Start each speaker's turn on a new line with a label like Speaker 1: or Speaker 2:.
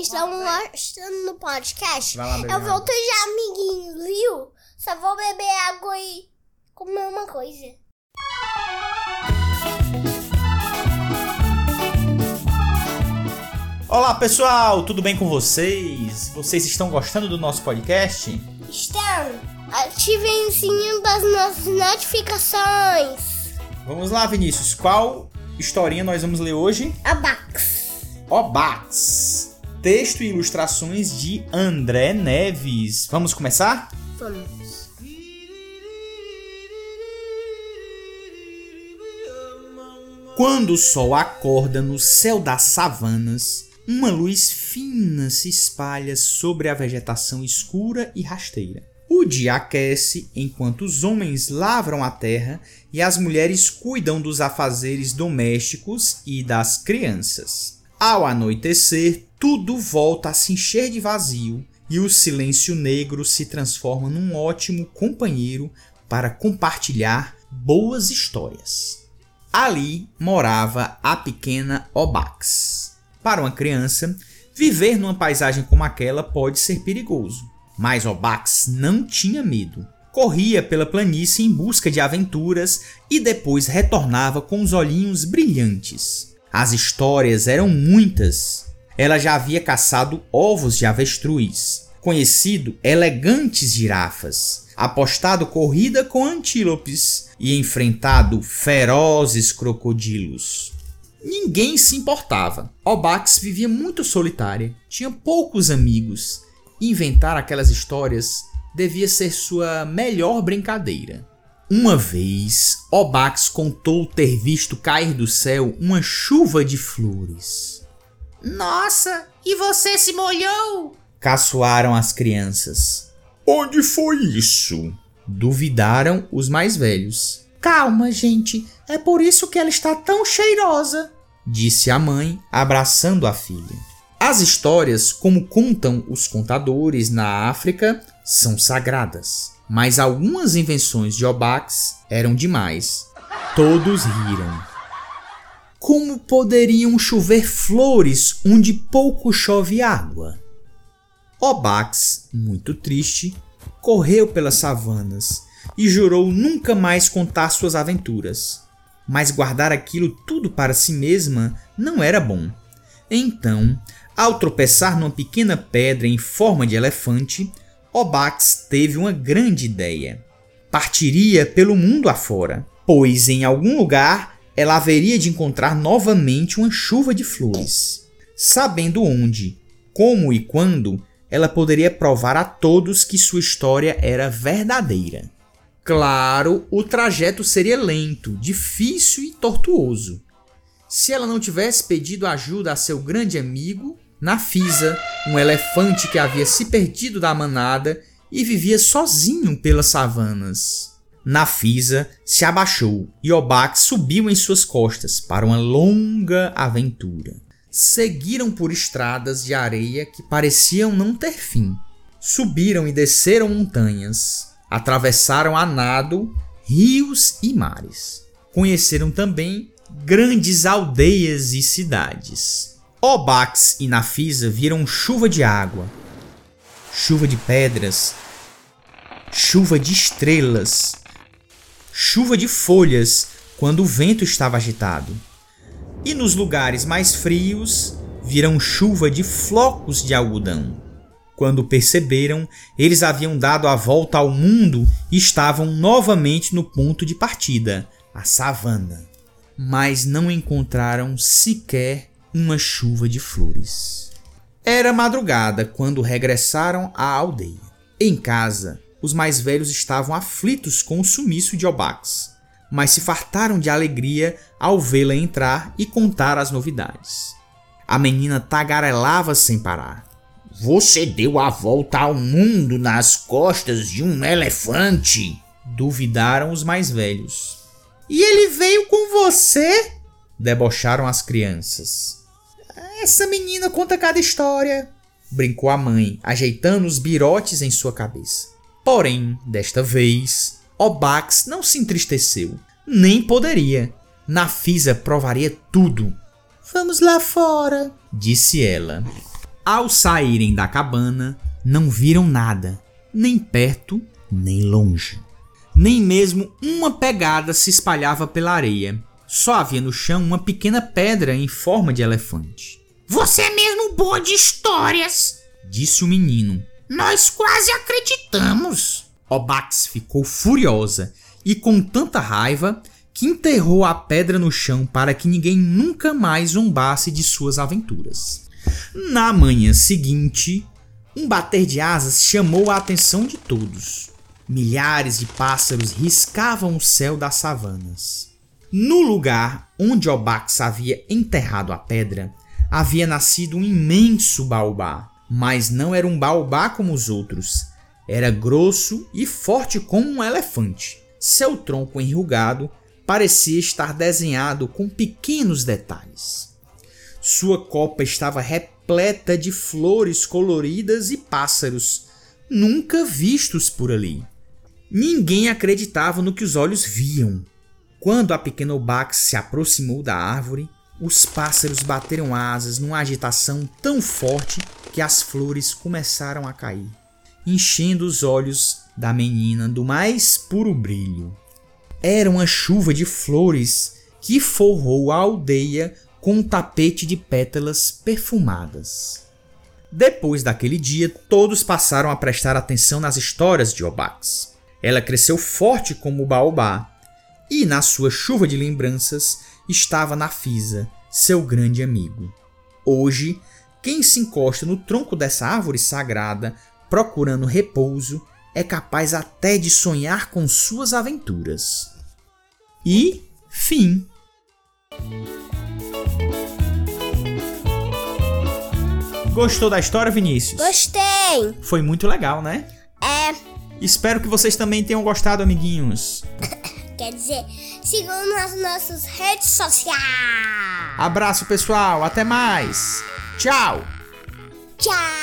Speaker 1: estão mostrando no podcast.
Speaker 2: Lá
Speaker 1: Eu volto já, amiguinho, viu? Só vou beber água e comer uma coisa.
Speaker 2: Olá pessoal, tudo bem com vocês? Vocês estão gostando do nosso podcast?
Speaker 1: Estão, ativem o sininho das nossas notificações.
Speaker 2: Vamos lá, Vinícius. Qual historinha nós vamos ler hoje?
Speaker 1: Abax.
Speaker 2: Obax. Texto e ilustrações de André Neves. Vamos começar?
Speaker 1: Vamos.
Speaker 2: Quando o sol acorda no céu das savanas, uma luz fina se espalha sobre a vegetação escura e rasteira. O dia aquece enquanto os homens lavram a terra e as mulheres cuidam dos afazeres domésticos e das crianças. Ao anoitecer, tudo volta a se encher de vazio e o silêncio negro se transforma num ótimo companheiro para compartilhar boas histórias. Ali morava a pequena Obax. Para uma criança, viver numa paisagem como aquela pode ser perigoso, mas Obax não tinha medo. Corria pela planície em busca de aventuras e depois retornava com os olhinhos brilhantes. As histórias eram muitas. Ela já havia caçado ovos de avestruz, conhecido elegantes girafas, apostado corrida com antílopes e enfrentado ferozes crocodilos. Ninguém se importava. Obax vivia muito solitária, tinha poucos amigos. Inventar aquelas histórias devia ser sua melhor brincadeira. Uma vez, Obax contou ter visto cair do céu uma chuva de flores.
Speaker 3: Nossa, e você se molhou?
Speaker 2: Caçoaram as crianças. Onde foi isso? Duvidaram os mais velhos.
Speaker 3: Calma, gente, é por isso que ela está tão cheirosa.
Speaker 2: Disse a mãe, abraçando a filha. As histórias, como contam os contadores na África, são sagradas. Mas algumas invenções de Obax eram demais. Todos riram. Como poderiam chover flores onde pouco chove água? Obax, muito triste, correu pelas savanas e jurou nunca mais contar suas aventuras. Mas guardar aquilo tudo para si mesma não era bom. Então, ao tropeçar numa pequena pedra em forma de elefante, Obax teve uma grande ideia. Partiria pelo mundo afora, pois em algum lugar ela haveria de encontrar novamente uma chuva de flores. Sabendo onde, como e quando, ela poderia provar a todos que sua história era verdadeira. Claro, o trajeto seria lento, difícil e tortuoso. Se ela não tivesse pedido ajuda a seu grande amigo, Nafisa, um elefante que havia se perdido da manada e vivia sozinho pelas savanas. Nafisa se abaixou e Obax subiu em suas costas para uma longa aventura. Seguiram por estradas de areia que pareciam não ter fim. Subiram e desceram montanhas. Atravessaram a nado rios e mares. Conheceram também grandes aldeias e cidades. Obax e Nafisa viram chuva de água, chuva de pedras, chuva de estrelas, chuva de folhas quando o vento estava agitado. E nos lugares mais frios, viram chuva de flocos de algodão. Quando perceberam, eles haviam dado a volta ao mundo e estavam novamente no ponto de partida, a savana. Mas não encontraram sequer uma chuva de flores. Era madrugada quando regressaram à aldeia. Em casa, os mais velhos estavam aflitos com o sumiço de Obax, mas se fartaram de alegria ao vê-la entrar e contar as novidades. A menina tagarelava sem parar.
Speaker 3: Você deu a volta ao mundo nas costas de um elefante.
Speaker 2: Duvidaram os mais velhos.
Speaker 3: E ele veio com você?
Speaker 2: Debocharam as crianças.
Speaker 3: Essa menina conta cada história.
Speaker 2: Brincou a mãe, ajeitando os birotes em sua cabeça. Porém, desta vez, Obax não se entristeceu. Nem poderia. Nafisa provaria tudo.
Speaker 3: Vamos lá fora,
Speaker 2: disse ela. Ao saírem da cabana, não viram nada, nem perto, nem longe. Nem mesmo uma pegada se espalhava pela areia. Só havia no chão uma pequena pedra em forma de elefante.
Speaker 3: Você é mesmo boa de histórias,
Speaker 2: disse o menino.
Speaker 3: Nós quase acreditamos.
Speaker 2: Obax ficou furiosa e com tanta raiva que enterrou a pedra no chão para que ninguém nunca mais zombasse de suas aventuras. Na manhã seguinte, um bater de asas chamou a atenção de todos. Milhares de pássaros riscavam o céu das savanas. No lugar onde Obax havia enterrado a pedra, havia nascido um imenso baobá. Mas não era um baobá como os outros. Era grosso e forte como um elefante. Seu tronco enrugado parecia estar desenhado com pequenos detalhes. Sua copa estava repleta de flores coloridas e pássaros, nunca vistos por ali. Ninguém acreditava no que os olhos viam. Quando a pequena Obax se aproximou da árvore, os pássaros bateram asas numa agitação tão forte que as flores começaram a cair, enchendo os olhos da menina do mais puro brilho. Era uma chuva de flores que forrou a aldeia com um tapete de pétalas perfumadas. Depois daquele dia, todos passaram a prestar atenção nas histórias de Obax. Ela cresceu forte como o baobá, e na sua chuva de lembranças estava Nafisa, seu grande amigo. Hoje, quem se encosta no tronco dessa árvore sagrada procurando repouso é capaz até de sonhar com suas aventuras. E fim. Gostou da história, Vinícius?
Speaker 1: Gostei.
Speaker 2: Foi muito legal, né?
Speaker 1: É.
Speaker 2: Espero que vocês também tenham gostado, amiguinhos.
Speaker 1: quer dizer, sigam nas nossas redes sociais.
Speaker 2: Abraço, pessoal. Até mais. Tchau. Tchau.